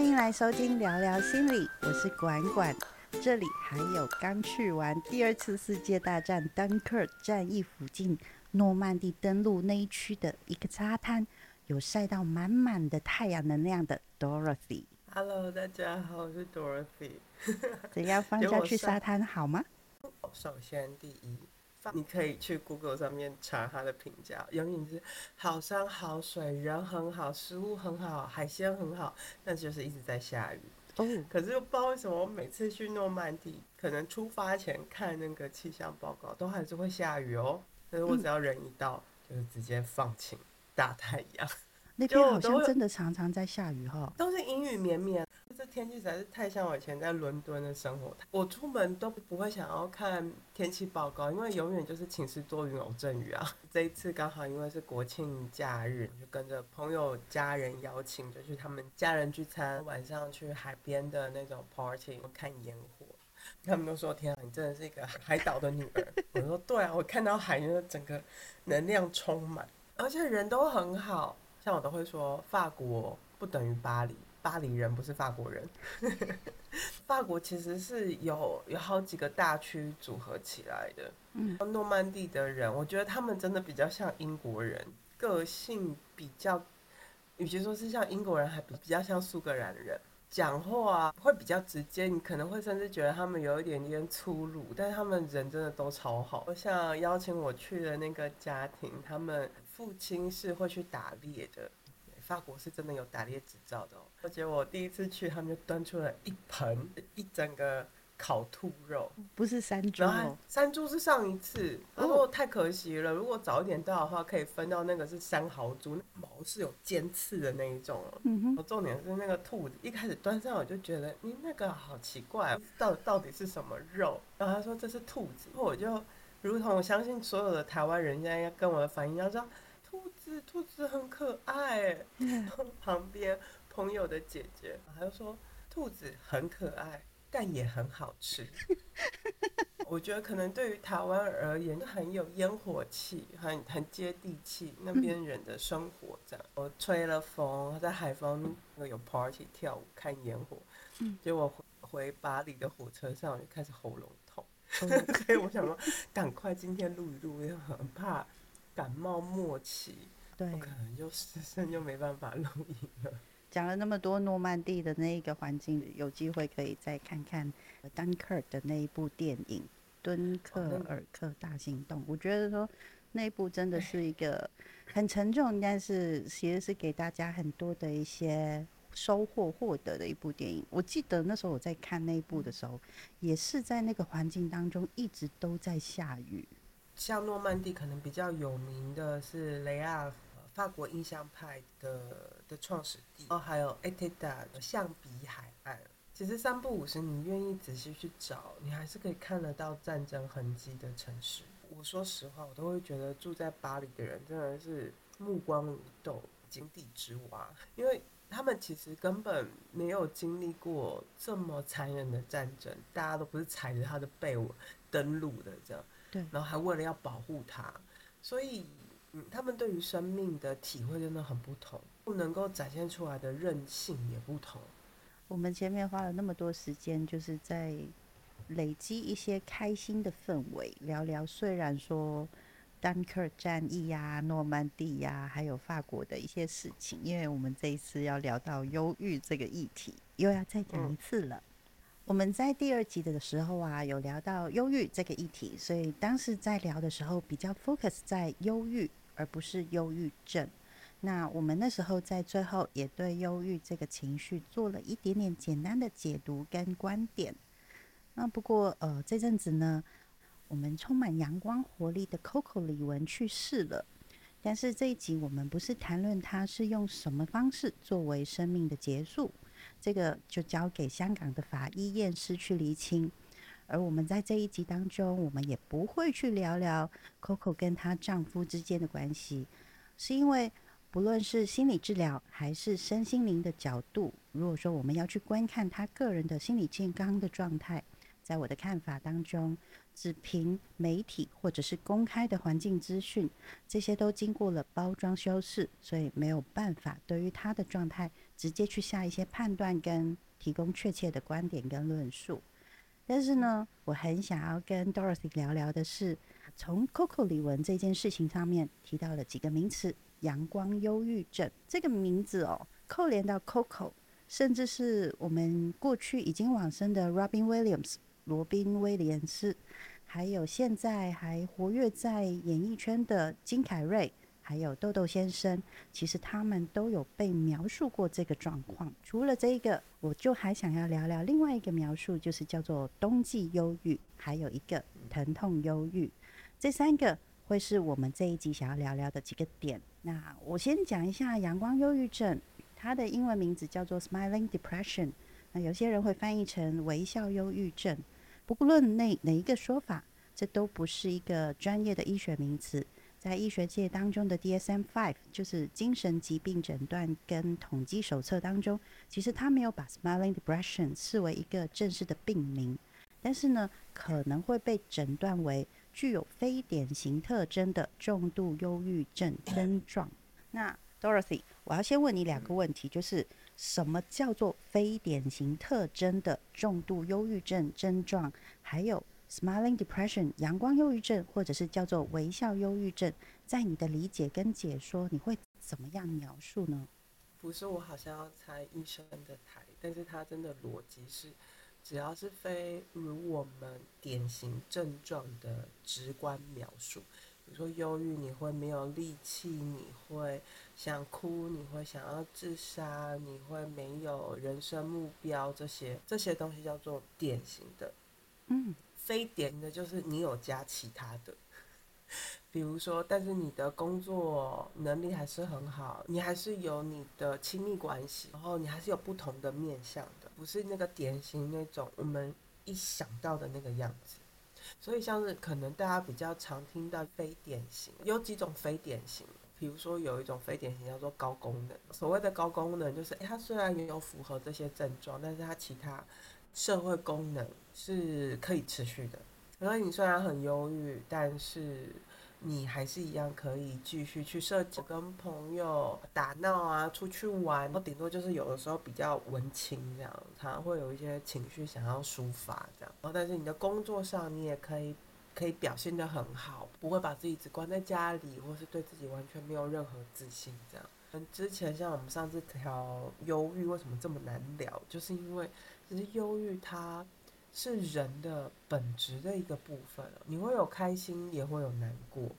欢迎来收听聊聊心理，我是管管。这里还有刚去完第二次世界大战丹克战役附近诺曼底登陆那一区的一个沙滩，有晒到满满的太阳能量的 Dorothy。Hello，大家好，我是 Dorothy。怎样放假去沙滩好吗？首先，第一，你可以去 Google 上面查它的评价，永远是好山好水，人很好，食物很好，海鲜很好，但是就是一直在下雨。哦，可是又不知道为什么，我每次去诺曼底，可能出发前看那个气象报告，都还是会下雨哦。但是我只要人一到，就是直接放晴大太阳，那边好像真的常常在下雨哈。都是阴雨绵绵。天气实在是太像我以前在伦敦的生活。我出门都不会想要看天气报告，因为永远就是晴时多云偶阵雨啊。这一次刚好因为是国庆假日，就跟着朋友家人邀请，就去他们家人聚餐，晚上去海边的那种 party 看烟火。他们都说：“天啊，你真的是一个海岛的女儿。”我说：“对啊，我看到海，就是整个能量充满，而且人都很好。像我都会说，法国不等于巴黎。”巴黎人不是法国人，法国其实是有有好几个大区组合起来的。嗯，诺曼底的人，我觉得他们真的比较像英国人，个性比较，与其说是像英国人，还比比较像苏格兰人，讲话啊会比较直接，你可能会甚至觉得他们有一点点粗鲁，但是他们人真的都超好。像邀请我去的那个家庭，他们父亲是会去打猎的。法国是真的有打猎执照的哦，而且我第一次去，他们就端出了一盆一整个烤兔肉，不是山猪哦，山猪是上一次，他说太可惜了，如果早一点到的话，可以分到那个是山豪猪，毛是有尖刺的那一种哦。嗯哼，重点是那个兔子，一开始端上我就觉得，你那个好奇怪，到到底是什么肉？然后他说这是兔子，我就如同我相信所有的台湾人现在要跟我的反应要知道。兔子，兔子很可爱。旁边朋友的姐姐，她就说兔子很可爱，但也很好吃。我觉得可能对于台湾而言，很有烟火气，很很接地气，那边人的生活这样。我吹了风，在海风有 party 跳舞看烟火。结果回回巴黎的火车上，我就开始喉咙痛，所以我想说，赶快今天录一录，因为很怕。感冒末期，对，可能就 失声就没办法录音了。讲了那么多诺曼底的那一个环境，有机会可以再看看丹克尔的那一部电影《敦刻尔克大行动》。我觉得说那一部真的是一个很沉重，但是其实是给大家很多的一些收获获得的一部电影。我记得那时候我在看那一部的时候，也是在那个环境当中一直都在下雨。像诺曼底可能比较有名的是雷亚，法国印象派的的创始地，哦还有 Etna 象鼻海岸。其实三不五时，你愿意仔细去找，你还是可以看得到战争痕迹的城市。我说实话，我都会觉得住在巴黎的人真的是目光如豆，井底之蛙，因为他们其实根本没有经历过这么残忍的战争，大家都不是踩着他的背我登陆的这样。对，然后还为了要保护它，所以，嗯，他们对于生命的体会真的很不同，不能够展现出来的韧性也不同。我们前面花了那么多时间，就是在累积一些开心的氛围，聊聊虽然说丹克尔战役呀、诺曼底呀，还有法国的一些事情，因为我们这一次要聊到忧郁这个议题，又要再讲一次了。我们在第二集的时候啊，有聊到忧郁这个议题，所以当时在聊的时候比较 focus 在忧郁，而不是忧郁症。那我们那时候在最后也对忧郁这个情绪做了一点点简单的解读跟观点。那不过呃这阵子呢，我们充满阳光活力的 Coco 李玟去世了，但是这一集我们不是谈论他是用什么方式作为生命的结束。这个就交给香港的法医验尸去厘清，而我们在这一集当中，我们也不会去聊聊 Coco 跟她丈夫之间的关系，是因为不论是心理治疗还是身心灵的角度，如果说我们要去观看她个人的心理健康的状态，在我的看法当中，只凭媒体或者是公开的环境资讯，这些都经过了包装修饰，所以没有办法对于他的状态直接去下一些判断跟提供确切的观点跟论述。但是呢，我很想要跟 Dorothy 聊聊的是，从 Coco 李玟这件事情上面提到了几个名词，阳光忧郁症这个名字哦，扣连到 Coco。甚至是我们过去已经往生的 Robin Williams 罗宾威廉斯，还有现在还活跃在演艺圈的金凯瑞，还有豆豆先生，其实他们都有被描述过这个状况。除了这一个，我就还想要聊聊另外一个描述，就是叫做冬季忧郁，还有一个疼痛忧郁。这三个会是我们这一集想要聊聊的几个点。那我先讲一下阳光忧郁症。它的英文名字叫做 Smiling Depression，那有些人会翻译成微笑忧郁症。不论哪哪一个说法，这都不是一个专业的医学名词。在医学界当中的 DSM-5 就是精神疾病诊断跟统计手册当中，其实它没有把 Smiling Depression 视为一个正式的病名，但是呢，可能会被诊断为具有非典型特征的重度忧郁症症状。那 Dorothy，我要先问你两个问题，就是什么叫做非典型特征的重度忧郁症症状？还有 smiling depression 阳光忧郁症，或者是叫做微笑忧郁症，在你的理解跟解说，你会怎么样描述呢？不是我好像要猜医生的台，但是他真的逻辑是，只要是非如我们典型症状的直观描述。如说忧郁，你会没有力气，你会想哭，你会想要自杀，你会没有人生目标，这些这些东西叫做典型的。嗯，非典型的就是你有加其他的，比如说，但是你的工作能力还是很好，你还是有你的亲密关系，然后你还是有不同的面向的，不是那个典型那种我们一想到的那个样子。所以像是可能大家比较常听到非典型，有几种非典型，比如说有一种非典型叫做高功能。所谓的高功能就是，诶，它虽然也有符合这些症状，但是它其他社会功能是可以持续的。所以你虽然很忧郁，但是。你还是一样可以继续去社交，跟朋友打闹啊，出去玩。然后顶多就是有的时候比较文青这样，他会有一些情绪想要抒发这样。然后但是你的工作上，你也可以可以表现得很好，不会把自己只关在家里，或是对自己完全没有任何自信这样。嗯，之前像我们上次聊忧郁为什么这么难聊，就是因为其实忧郁它。是人的本质的一个部分你会有开心，也会有难过，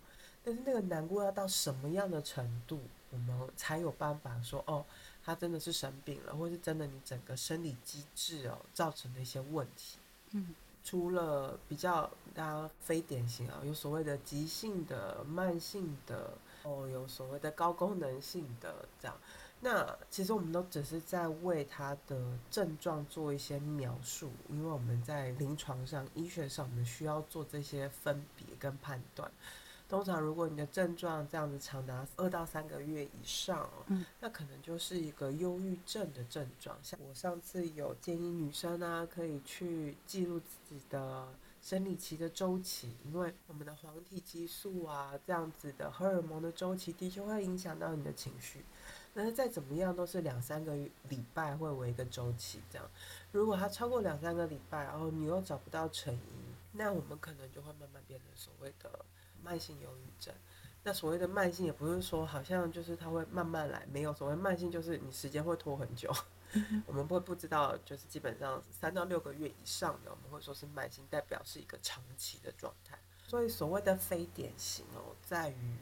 但是那个难过要到什么样的程度，我们才有办法说哦，他真的是生病了，或是真的你整个生理机制哦造成的一些问题。嗯，除了比较大家非典型啊，有所谓的急性的、慢性的，哦，有所谓的高功能性的这样。那其实我们都只是在为他的症状做一些描述，因为我们在临床上、医学上，我们需要做这些分别跟判断。通常，如果你的症状这样子长达二到三个月以上，嗯，那可能就是一个忧郁症的症状。像我上次有建议女生啊，可以去记录自己的生理期的周期，因为我们的黄体激素啊这样子的荷尔蒙的周期，的确会影响到你的情绪。但是再怎么样都是两三个礼拜会为一个周期这样，如果它超过两三个礼拜，然后你又找不到成因，那我们可能就会慢慢变成所谓的慢性忧郁症。那所谓的慢性也不是说好像就是它会慢慢来，没有所谓慢性就是你时间会拖很久。我们会不知道，就是基本上三到六个月以上的，我们会说是慢性，代表是一个长期的状态。所以所谓的非典型哦，在于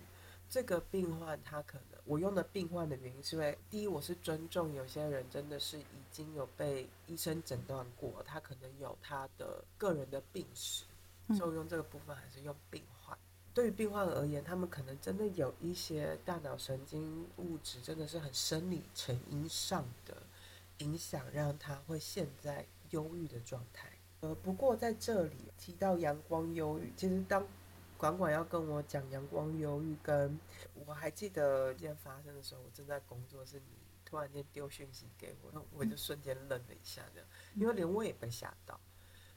这个病患他可能。我用的病患的原因是因为，第一，我是尊重有些人真的是已经有被医生诊断过，他可能有他的个人的病史，所以我用这个部分还是用病患。对于病患而言，他们可能真的有一些大脑神经物质真的是很生理成因上的影响，让他会陷在忧郁的状态。呃，不过在这里提到阳光忧郁，其实当。管管要跟我讲阳光忧郁，跟我还记得一件发生的时候，我正在工作，是你突然间丢讯息给我，那我就瞬间愣了一下，这样，因为连我也被吓到。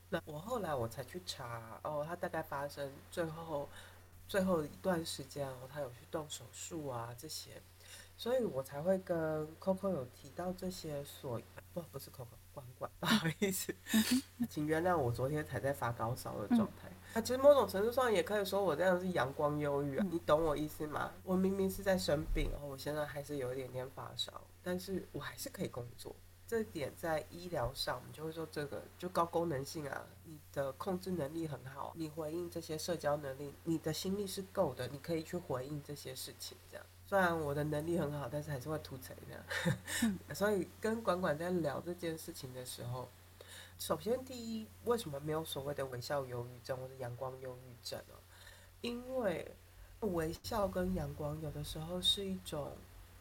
那我后来我才去查，哦，他大概发生最后最后一段时间哦，他有去动手术啊这些，所以我才会跟 Coco 有提到这些所不不是 Coco 管管，不好意思，请原谅我昨天才在发高烧的状态。啊，其实某种程度上也可以说我这样是阳光忧郁啊，你懂我意思吗？我明明是在生病，然后我现在还是有一点点发烧，但是我还是可以工作。这点在医疗上，我们就会说这个就高功能性啊，你的控制能力很好，你回应这些社交能力，你的心力是够的，你可以去回应这些事情。这样，虽然我的能力很好，但是还是会突成这样。所以跟管管在聊这件事情的时候，首先第一，为什么没有所谓的微笑忧郁症或者阳光忧郁症呢？因为微笑跟阳光有的时候是一种。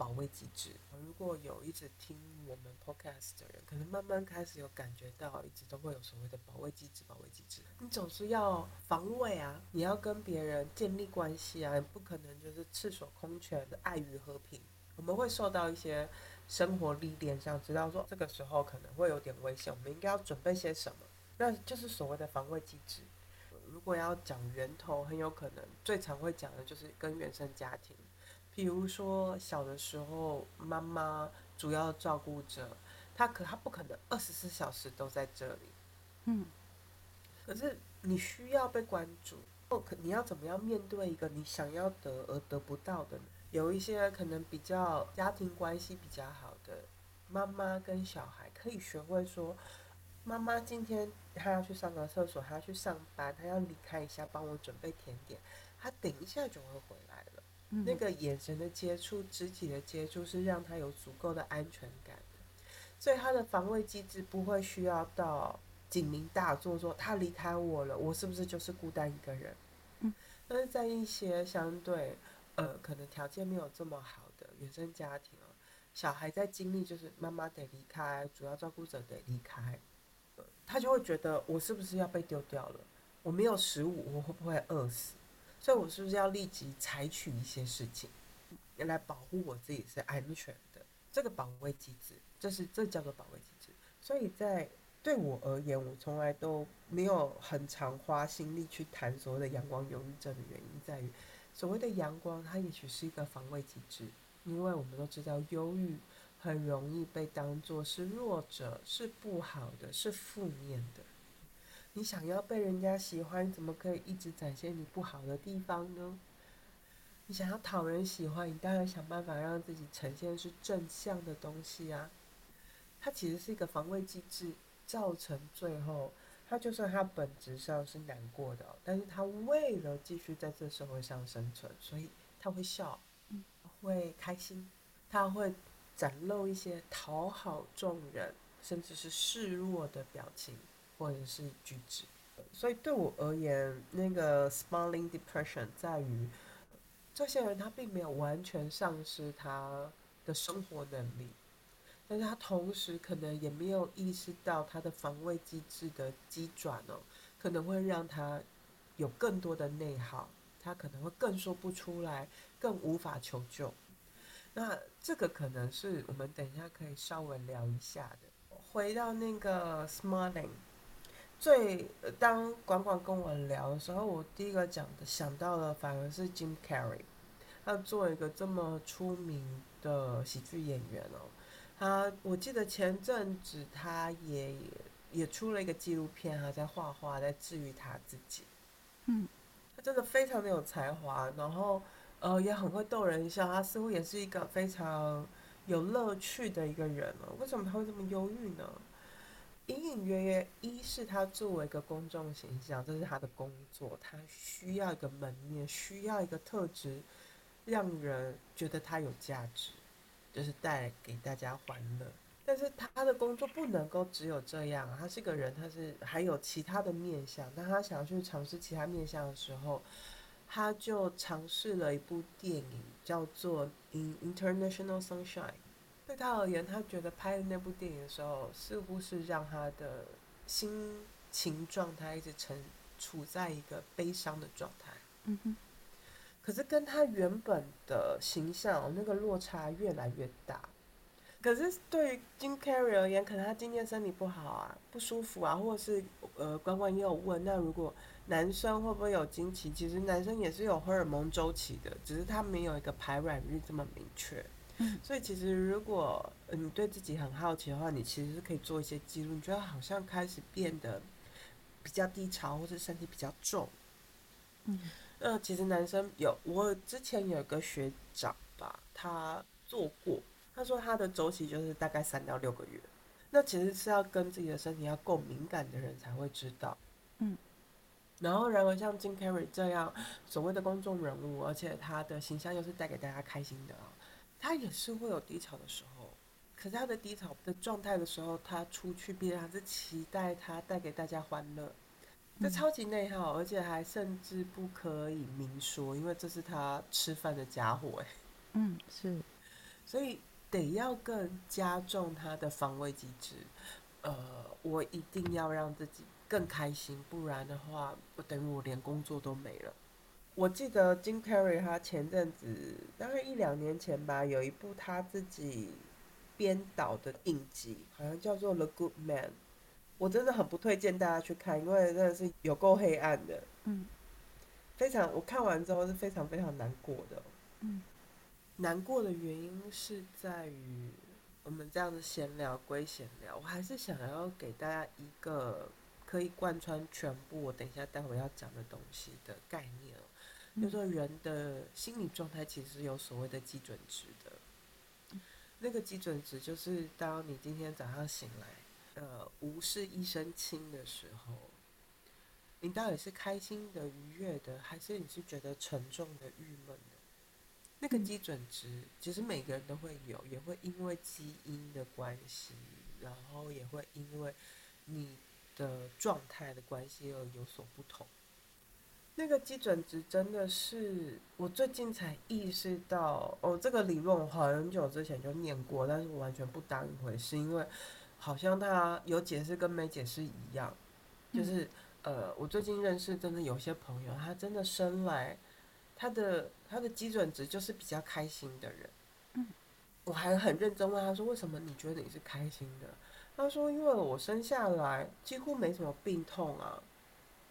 保卫机制，如果有一直听我们 podcast 的人，可能慢慢开始有感觉到，一直都会有所谓的保卫机制。保卫机制，你总是要防卫啊，你要跟别人建立关系啊，不可能就是赤手空拳的爱与和平。我们会受到一些生活历练上，知道说这个时候可能会有点危险，我们应该要准备些什么？那就是所谓的防卫机制。如果要讲源头，很有可能最常会讲的就是跟原生家庭。比如说，小的时候，妈妈主要照顾者，她可她不可能二十四小时都在这里，嗯。可是你需要被关注，或可你要怎么样面对一个你想要得而得不到的？有一些可能比较家庭关系比较好的妈妈跟小孩，可以学会说，妈妈今天她要去上个厕所，她要去上班，她要离开一下，帮我准备甜点，她等一下就会回来了。那个眼神的接触、肢体的接触是让他有足够的安全感的，所以他的防卫机制不会需要到警铃大作，说他离开我了，我是不是就是孤单一个人？嗯，但是在一些相对呃可能条件没有这么好的原生家庭哦，小孩在经历就是妈妈得离开，主要照顾者得离开，他就会觉得我是不是要被丢掉了？我没有食物，我会不会饿死？所以，我是不是要立即采取一些事情，来保护我自己是安全的？这个保卫机制，这是这叫做保卫机制。所以在对我而言，我从来都没有很常花心力去谈所谓的阳光忧郁症的原因，在于所谓的阳光，它也许是一个防卫机制，因为我们都知道，忧郁很容易被当作是弱者，是不好的，是负面的。你想要被人家喜欢，怎么可以一直展现你不好的地方呢？你想要讨人喜欢，你当然想办法让自己呈现是正向的东西啊。它其实是一个防卫机制，造成最后，他就算他本质上是难过的，但是他为了继续在这社会上生存，所以他会笑，会开心，他会展露一些讨好众人，甚至是示弱的表情。或者是举止，所以对我而言，那个 smiling depression 在于，这些人他并没有完全丧失他的生活能力，但是他同时可能也没有意识到他的防卫机制的机转哦，可能会让他有更多的内耗，他可能会更说不出来，更无法求救。那这个可能是我们等一下可以稍微聊一下的。回到那个 smiling。最当管管跟我聊的时候，我第一个讲的想到的反而是 Jim Carrey，他做一个这么出名的喜剧演员哦，他我记得前阵子他也也出了一个纪录片，他在画画，在治愈他自己。嗯，他真的非常的有才华，然后呃也很会逗人笑，他似乎也是一个非常有乐趣的一个人哦。为什么他会这么忧郁呢？隐隐约约，一是他作为一个公众形象，这是他的工作，他需要一个门面，需要一个特质，让人觉得他有价值，就是带给大家欢乐。但是他的工作不能够只有这样，他是个人，他是还有其他的面相。当他想要去尝试其他面相的时候，他就尝试了一部电影，叫做《In International Sunshine》。对他而言，他觉得拍的那部电影的时候，似乎是让他的心情状态一直呈处在一个悲伤的状态。嗯哼。可是跟他原本的形象那个落差越来越大，可是对于 Jim Carrey 而言，可能他今天身体不好啊，不舒服啊，或者是呃，关关也有问，那如果男生会不会有经期？其实男生也是有荷尔蒙周期的，只是他没有一个排卵日这么明确。嗯所以其实如果呃你对自己很好奇的话，你其实是可以做一些记录，你觉得好像开始变得比较低潮，或是身体比较重。嗯那其实男生有，我之前有一个学长吧，他做过，他说他的周期就是大概三到六个月。那其实是要跟自己的身体要够敏感的人才会知道。嗯。然后，然而像金 Carrey 这样所谓的公众人物，而且他的形象又是带给大家开心的啊，他也是会有低潮的时候。可是他的低潮的状态的时候，他出去，别人还是期待他带给大家欢乐。这嗯超级内耗，而且还甚至不可以明说，因为这是他吃饭的家伙哎，嗯，是，所以得要更加重他的防卫机制。呃，我一定要让自己更开心，不然的话，我等于我连工作都没了。我记得金 Carrey 他前阵子大概一两年前吧，有一部他自己编导的影集，好像叫做《The Good Man》。我真的很不推荐大家去看，因为真的是有够黑暗的，嗯非常我看完之后是非常非常难过的。嗯难过的原因是在于我们这样的闲聊归闲聊，我还是想要给大家一个可以贯穿全部我等一下待会要讲的东西的概念就是说人的心理状态其实是有所谓的基准值的。那个基准值就是当你今天早上醒来，呃，无事一身轻的时候，你到底是开心的、愉悦的，还是你是觉得沉重的、郁闷的？那个嗯基准值，其实每个人都会有，也会因为基因的关系，然后也会因为你的状态的关系而有所不同。那个基准值真的是我最近才意识到，哦，这个理论我很久之前就念过，但是我完全不当一回事，因为好像它有解释跟没解释一样。就是呃，我最近认识真的有些朋友，他真的生来他的他的基准值就是比较开心的人。嗯，我还很认真问他说：“为什么你觉得你是开心的？”他说：“因为我生下来几乎没什么病痛啊，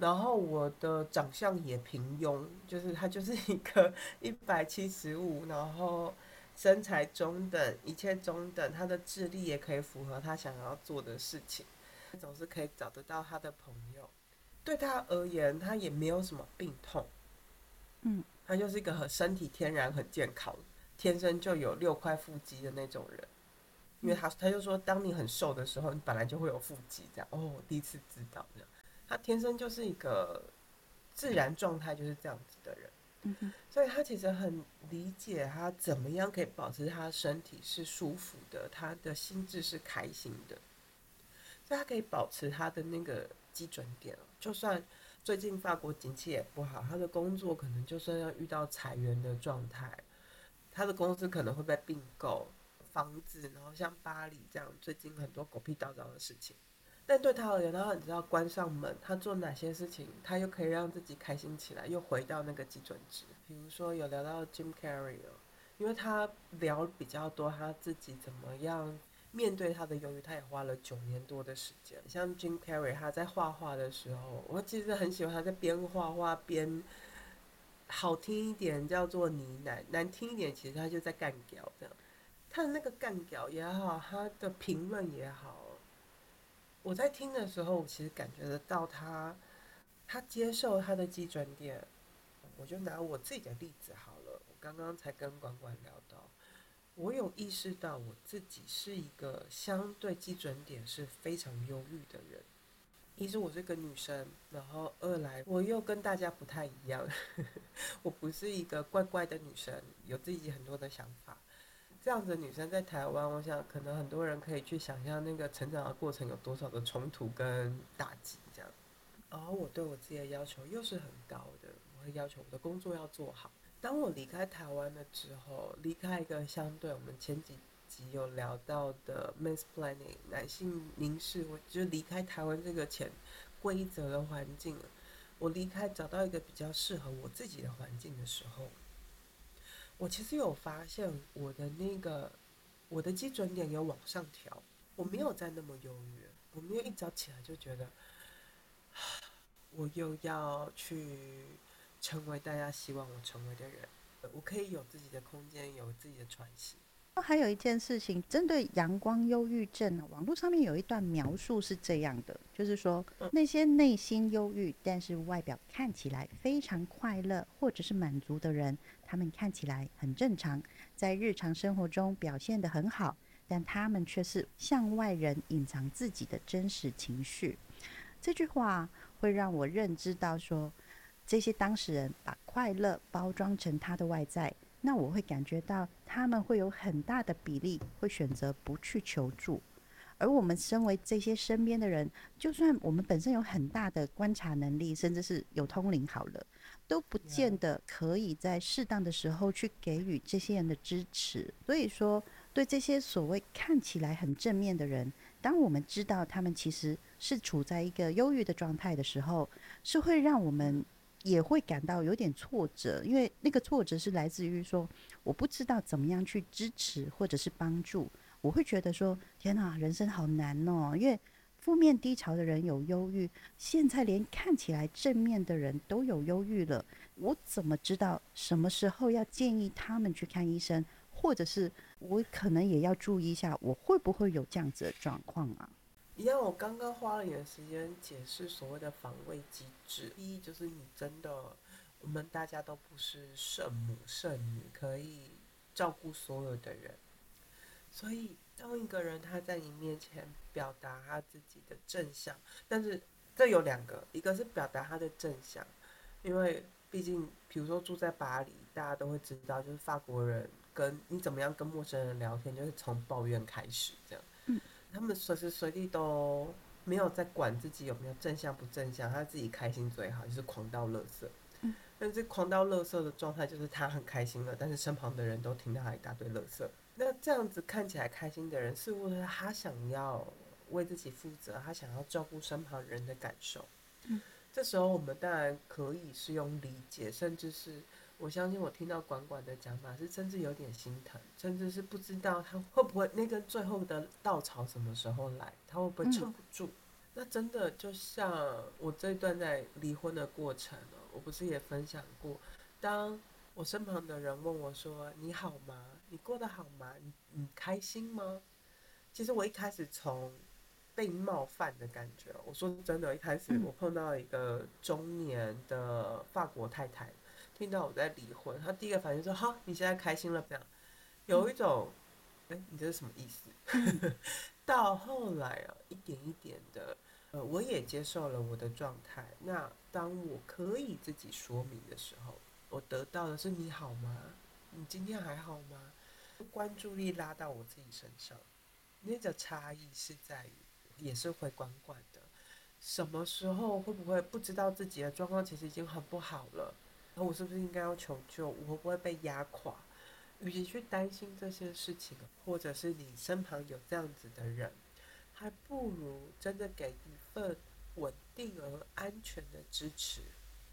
然后我的长相也平庸，就是他就是一个 一百七十五，然后身材中等，一切中等，他的智力也可以符合他想要做的事情，总是可以找得到他的朋友。对他而言，他也没有什么病痛，嗯，他就是一个很身体天然很健康，天生就有六块腹肌的那种人。因为他他就说，当你很瘦的时候，你本来就会有腹肌，这样哦，我第一次知道这样。他天生就是一个自然状态就是这样子的人，嗯所以他其实很理解他怎么样可以保持他身体是舒服的，他的心智是开心的，所以他可以保持他的那个基准点哦。就算最近法国景气也不好，他的工作可能就算要遇到裁员的状态，他的公司可能会被并购，房子，然后像巴黎这样最近很多狗屁倒灶的事情。但对他而言，他你知道关上门，他做哪些事情，他又可以让自己开心起来，又回到那个基准值。比如说有聊到 Jim Carrey 哦，因为他聊比较多他自己怎么样面对他的忧郁，他也花了九年多的时间。像 Jim Carrey 他在画画的时候，我其实很喜欢他在边画画边，好听一点叫做呢喃，难听一点其实他就在干屌这样。他的那个干屌也好，他的评论也好。我在听的时候，我其实感觉得到他，他接受他的基准点。我就拿我自己的例子好了，我刚刚才跟管管聊到，我有意识到我自己是一个相对基准点是非常忧郁的人。一是我是个女生，然后二来我又跟大家不太一样，我不是一个怪怪的女生，有自己很多的想法。这样子女生在台湾，我想可能很多人可以去想象那个成长的过程有多少的冲突跟打击这样。然后我对我自己的要求又是很高的，我会要求我的工作要做好。当我离开台湾了之后，离开一个相对我们前几集有聊到的 mansplaining 男性凝视，我就离开台湾这个潜规则的环境。我离开找到一个比较适合我自己的环境的时候，我其实有发现我的那个我的基准点有往上调，我没有再那么忧郁，我没有一早起来就觉得，我又要去成为大家希望我成为的人，我可以有自己的空间，有自己的喘息。还有一件事情，针对阳光忧郁症呢，网络上面有一段描述是这样的，就是说那些内心忧郁，但是外表看起来非常快乐或者是满足的人，他们看起来很正常，在日常生活中表现得很好，但他们却是向外人隐藏自己的真实情绪。这句话会让我认知到说，这些当事人把快乐包装成他的外在。那我会感觉到他们会有很大的比例会选择不去求助，而我们身为这些身边的人，就算我们本身有很大的观察能力，甚至是有通灵好了，都不见得可以在适当的时候去给予这些人的支持。所以说，对这些所谓看起来很正面的人，当我们知道他们其实是处在一个忧郁的状态的时候，是会让我们。也会感到有点挫折，因为那个挫折是来自于说，我不知道怎么样去支持或者是帮助。我会觉得说，天哪，人生好难哦！因为负面低潮的人有忧郁，现在连看起来正面的人都有忧郁了。我怎么知道什么时候要建议他们去看医生，或者是我可能也要注意一下，我会不会有这样子的状况啊？一样，我刚刚花了点时间解释所谓的防卫机制。第一，就是你真的，我们大家都不是圣母圣女，可以照顾所有的人。所以，当一个人他在你面前表达他自己的正向，但是这有两个，一个是表达他的正向，因为毕竟，比如说住在巴黎，大家都会知道，就是法国人跟你怎么样跟陌生人聊天，就是从抱怨开始这样。他们随时随地都没有在管自己有没有正向不正向，他自己开心最好，就是狂到乐色。嗯，但是狂到乐色的状态就是他很开心了，但是身旁的人都听到他一大堆乐色。那这样子看起来开心的人，似乎是他想要为自己负责，他想要照顾身旁人的感受。嗯，这时候我们当然可以是用理解，甚至是。我相信我听到管管的讲法是，甚至有点心疼，甚至是不知道他会不会那个最后的稻草什么时候来，他会不会撑不住？那真的就像我这段在离婚的过程我不是也分享过，当我身旁的人问我说：“你好吗？你过得好吗？你你开心吗？”其实我一开始从被冒犯的感觉，我说真的，一开始我碰到一个中年的法国太太。听到我在离婚，他第一个反应说：“好，你现在开心了？”这样，有一种，哎，你这是什么意思？到后来啊，一点一点的，呃，我也接受了我的状态。那当我可以自己说明的时候，我得到的是“你好吗？你今天还好吗？”关注力拉到我自己身上，那个差异是在于，也是会管管的。什么时候会不会不知道自己的状况，其实已经很不好了？那我是不是应该要求救？我会不会被压垮？与其去担心这些事情，或者是你身旁有这样子的人，还不如真的给一份稳定而安全的支持。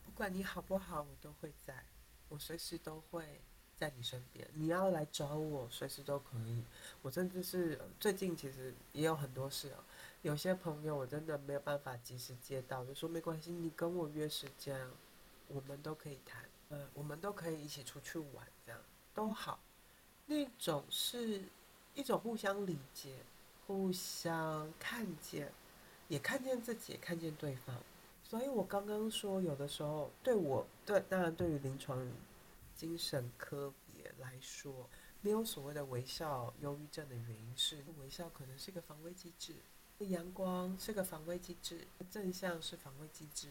不管你好不好，我都会在，我随时都会在你身边。你要来找我，随时都可以。我甚至是最近其实也有很多事哦，有些朋友我真的没有办法及时接到，就说没关系，你跟我约时间。我们都可以谈，呃，我们都可以一起出去玩，这样都好。那种是一种互相理解、互相看见，也看见自己，也看见对方。所以我刚刚说，有的时候对我，对，当然对于临床精神科别来说，没有所谓的微笑忧郁症的原因是，微笑可能是一个防卫机制，阳光是个防卫机制，正向是防卫机制。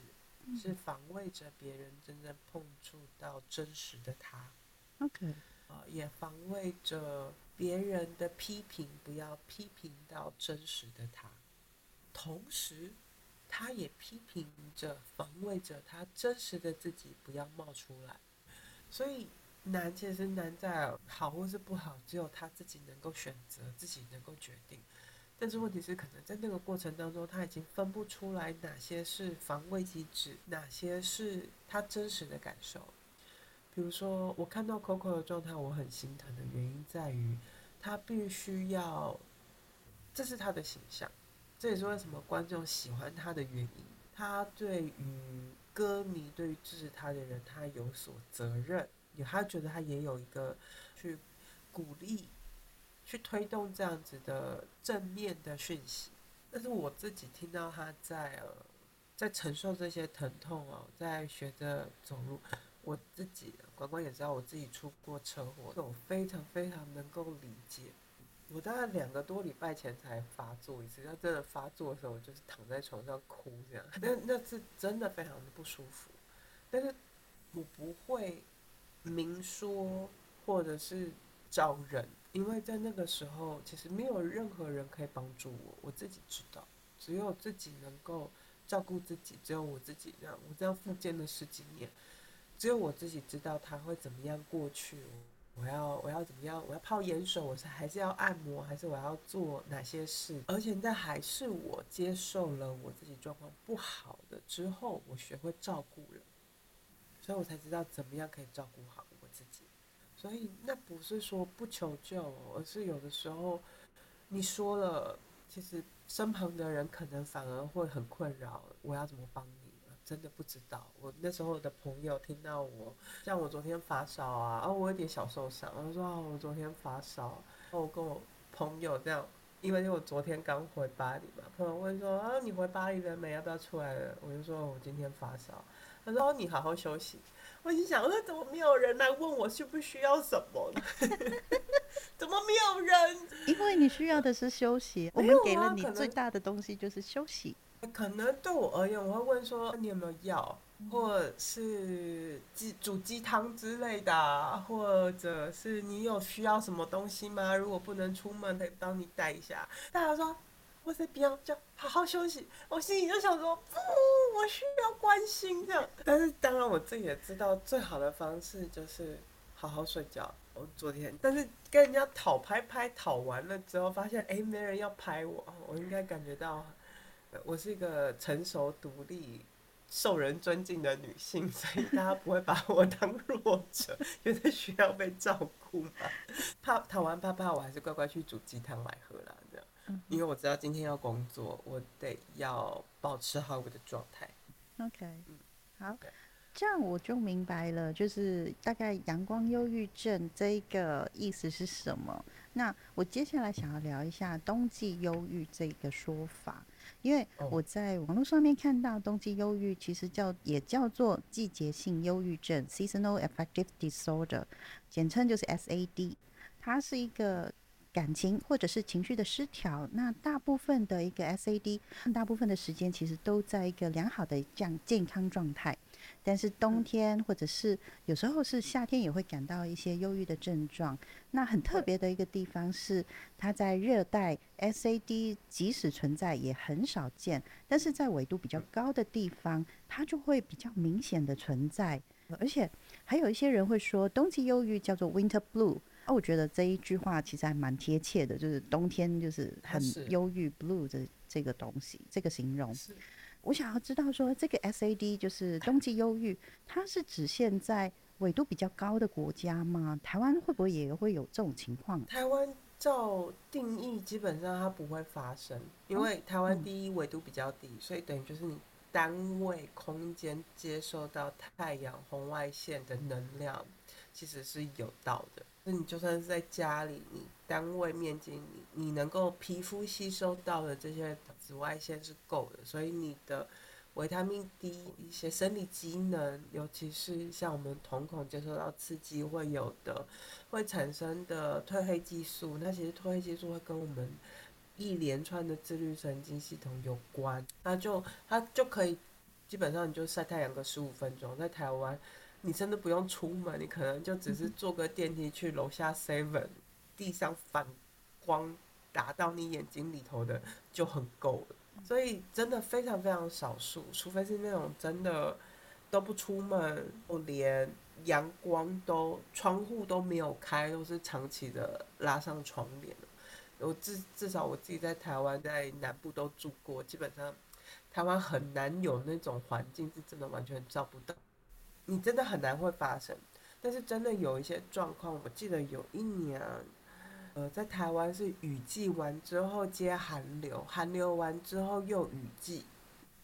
是防卫着别人真正碰触到真实的他，OK，啊，也防卫着别人的批评，不要批评到真实的他。同时，他也批评着、防卫着他真实的自己不要冒出来。所以难，其实难在好或是不好，只有他自己能够选择，自己能够决定。但是问题是，可能在那个过程当中，他已经分不出来哪些是防卫机制，哪些是他真实的感受。比如说，我看到 Coco 的状态，我很心疼的原因在于，他必须要，这是他的形象，这也是为什么观众喜欢他的原因。他对于歌迷，对于支持他的人，他有所责任，也他觉得他也有一个去鼓励、去推动这样子的正面的讯息。但是我自己听到他在呃，在承受这些疼痛哦，在学着走路。我自己，关关也知道，我自己出过车祸，我非常非常能够理解。我大概两个多礼拜前才发作一次，要真的发作的时候，我就是躺在床上哭这样。那那是真的非常的不舒服，但是我不会明说或者是找人，因为在那个时候，其实没有任何人可以帮助我，我自己知道，只有自己能够照顾自己，只有我自己这样。我这样复健了十几年。只有我自己知道他会怎么样过去，我要我要怎么样？我要泡盐水，我是还是要按摩，还是我要做哪些事？而且在还是我接受了我自己状况不好的之后，我学会照顾人，所以我才知道怎么样可以照顾好。所以那不是说不求救，而是有的时候你说了，其实身旁的人可能反而会很困扰。我要怎么帮你？真的不知道，我那时候的朋友听到我，像我昨天发烧啊，啊，我有点小受伤，我说啊，我昨天发烧，我跟我朋友这样，因为我昨天刚回巴黎嘛，朋友问说啊，你回巴黎了没？要不要出来了？我就说我今天发烧，他说你好好休息。我心想，那，怎么没有人来问我需不需要什么呢？怎么没有人？因为你需要的是休息，我们给了你最大的东西就是休息。可能对我而言，我会问说你有没有药，或者是鸡煮鸡汤之类的，或者是你有需要什么东西吗？如果不能出门，可以帮你带一下。大家说我在边就好好休息，我心里就想说不，我需要关心这样。但是当然我自己也知道，最好的方式就是好好睡觉。我昨天，但是跟人家讨拍拍讨完了之后，发现哎没人要拍我，我应该感觉到。我是一个成熟、独立、受人尊敬的女性，所以大家不会把我当弱者，觉得需要被照顾嘛。怕讨完怕怕，我还是乖乖去煮鸡汤来喝啦，这样。因为我知道今天要工作，我得要保持好我的状态。OK，嗯，好，这样我就明白了，就是大概阳光忧郁症这个意思是什么。那我接下来想要聊一下冬季忧郁这个说法。因为我在网络上面看到冬季忧郁，其实叫也叫做季节性忧郁症 （Seasonal Affective Disorder），简称就是 SAD。它是一个感情或者是情绪的失调。那大部分的一个 SAD，大部分的时间其实都在一个良好的这样健康状态。但是冬天或者是有时候是夏天也会感到一些忧郁的症状。那很特别的一个地方是，它在热带 SAD 即使存在也很少见，但是在纬度比较高的地方，它就会比较明显的存在。而且还有一些人会说，冬季忧郁叫做 Winter Blue。啊，我觉得这一句话其实还蛮贴切的，就是冬天就是很忧郁 Blue 的这个东西，这个形容。我想要知道说，这个 SAD 就是冬季忧郁，它是指现在纬度比较高的国家吗？台湾会不会也会有这种情况？台湾照定义基本上它不会发生，因为台湾第一纬度比较低，所以等于就是你单位空间接受到太阳红外线的能量其实是有到的。那你就算是在家里，你单位面积，你你能够皮肤吸收到的这些紫外线是够的，所以你的维他命 D 一些生理机能，尤其是像我们瞳孔接受到刺激会有的，会产生的褪黑激素，那其实褪黑激素会跟我们一连串的自律神经系统有关，那就它就可以基本上你就晒太阳个十五分钟，在台湾。你真的不用出门，你可能就只是坐个电梯去楼下 Seven，地上反光打到你眼睛里头的就很够了。所以真的非常非常少数，除非是那种真的都不出门，我连阳光都窗户都没有开，都是长期的拉上窗帘我至至少我自己在台湾在南部都住过，基本上台湾很难有那种环境是真的完全照不到。你真的很难会发生，但是真的有一些状况，我记得有一年呃，在台湾是雨季完之后接寒流，寒流完之后又雨季，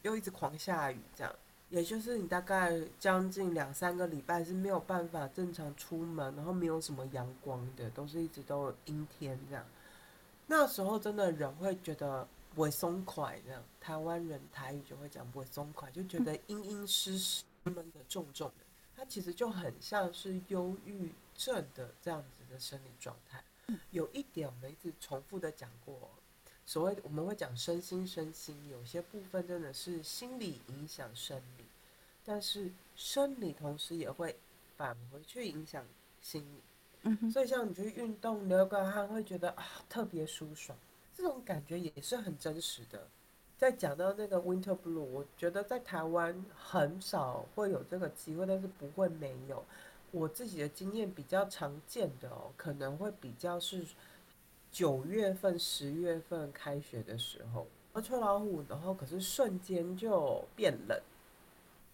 又一直狂下雨，这样，也就是你大概将近两三个礼拜是没有办法正常出门，然后没有什么阳光的，都是一直都阴天这样。那时候真的人会觉得不会松快，这样，台湾人台语就会讲不会松快，就觉得阴阴湿湿闷的重重的，它其实就很像是忧郁症的这样子的生理状态。有一点我们一直重复的讲过，所谓我们会讲身心身心，有些部分真的是心理影响生理，但是生理同时也会返回去影响心理。嗯所以像你去运动流个汗，会觉得啊特别舒爽，这种感觉也是很真实的。再讲到那个 Winter Blue，我觉得在台湾很少会有这个机会，但是不会没有。我自己的经验比较常见的哦，可能会比较是九月份、十月份开学的时候，秋老虎，然后可是瞬间就变冷，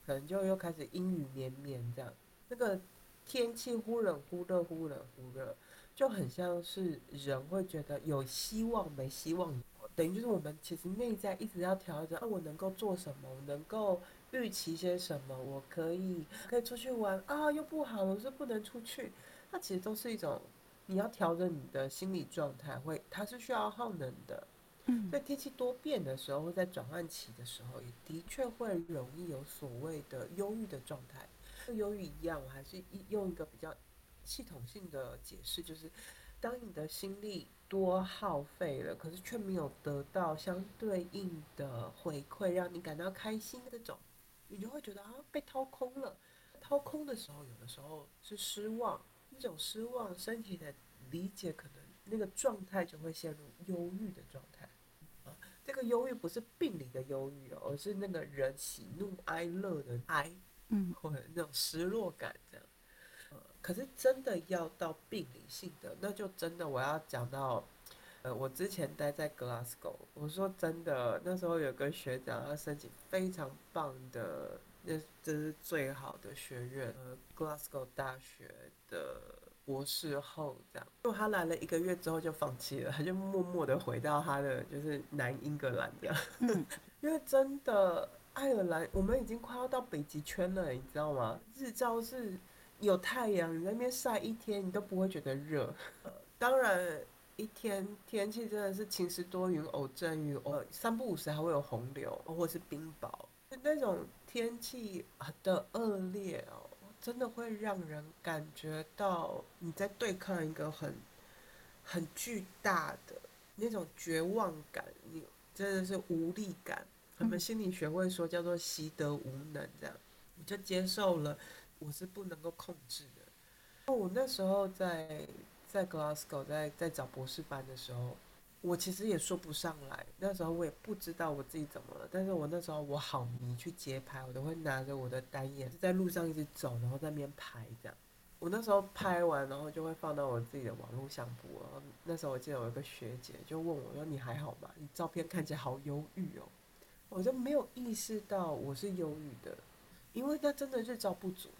可能就又开始阴雨绵绵这样，那个天气忽冷忽热、忽冷忽热，就很像是人会觉得有希望没希望，等于就是我们其实内在一直要调整，啊，我能够做什么，我能够。预期些什么？我可以可以出去玩啊，又不好，我是不能出去。那其实都是一种你要调整你的心理状态，会它是需要耗能的。嗯，在天气多变的时候，或在转换期的时候，也的确会容易有所谓的忧郁的状态。跟忧郁一样，我还是一用一个比较系统性的解释，就是当你的心力多耗费了，可是却没有得到相对应的回馈，让你感到开心的这种。你就会觉得啊被掏空了，掏空的时候，有的时候是失望，那种失望，身体的理解可能那个状态就会陷入忧郁的状态。啊，这个忧郁不是病理的忧郁哦，而是那个人喜怒哀乐的哀，嗯，或者那种失落感这样。呃，可是真的要到病理性的，那就真的我要讲到。呃，我之前待在 Glasgow，我说真的，那时候有个学长，他申请非常棒的，那这是最好的学院，呃，Glasgow 大学的博士后这样。因为他来了一个月之后就放弃了，他就默默的回到他的就是南英格兰这样。嗯，因为真的爱尔兰，我们已经快要到北极圈了，你知道吗？日照是有太阳，你在那边晒一天，你都不会觉得热。呃，当然。一天天气真的是晴时多云偶阵雨，呃，三不五时还会有洪流或者是冰雹，那种天气的恶劣哦，真的会让人感觉到你在对抗一个很很巨大的那种绝望感，你真的是无力感。我们心理学会说叫做习得无能，这样你就接受了，我是不能够控制的。我那时候在。在 Glasgow 在在找博士班的时候，我其实也说不上来。那时候我也不知道我自己怎么了，但是我那时候我好迷去街拍，我都会拿着我的单眼在路上一直走，然后在那边拍这样。我那时候拍完，然后就会放到我自己的网络相簿。那时候我记得有一个学姐就问我说：“你还好吗？你照片看起来好忧郁哦。”我就没有意识到我是忧郁的，因为那真的日照不足。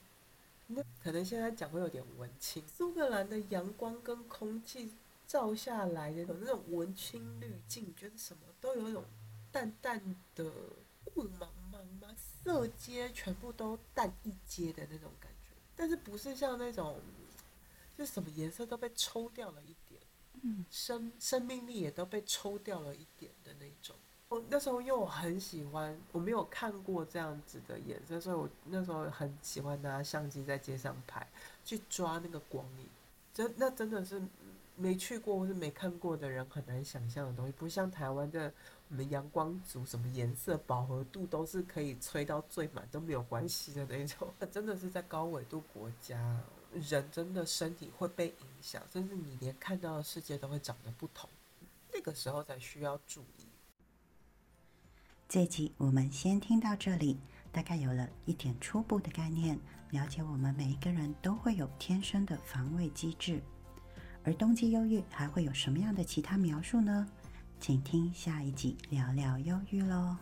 那可能现在讲会有点文青。苏格兰的阳光跟空气照下来的有那种文青滤镜，觉得什么都有一种淡淡的雾茫茫吗？色阶全部都淡一阶的那种感觉，但是不是像那种，就什么颜色都被抽掉了一点，嗯，生生命力也都被抽掉了一点的那种。我那时候因为我很喜欢，我没有看过这样子的颜色，所以我那时候很喜欢拿相机在街上拍，去抓那个光影。真那真的是没去过或是没看过的人很难想象的东西，不像台湾的我们阳光族，什么颜色饱和度都是可以吹到最满都没有关系的那种。真的是在高纬度国家，人真的身体会被影响，甚至你连看到的世界都会长得不同。那个时候才需要注意。这集我们先听到这里，大概有了一点初步的概念，了解我们每一个人都会有天生的防卫机制。而冬季忧郁还会有什么样的其他描述呢？请听下一集聊聊忧郁喽。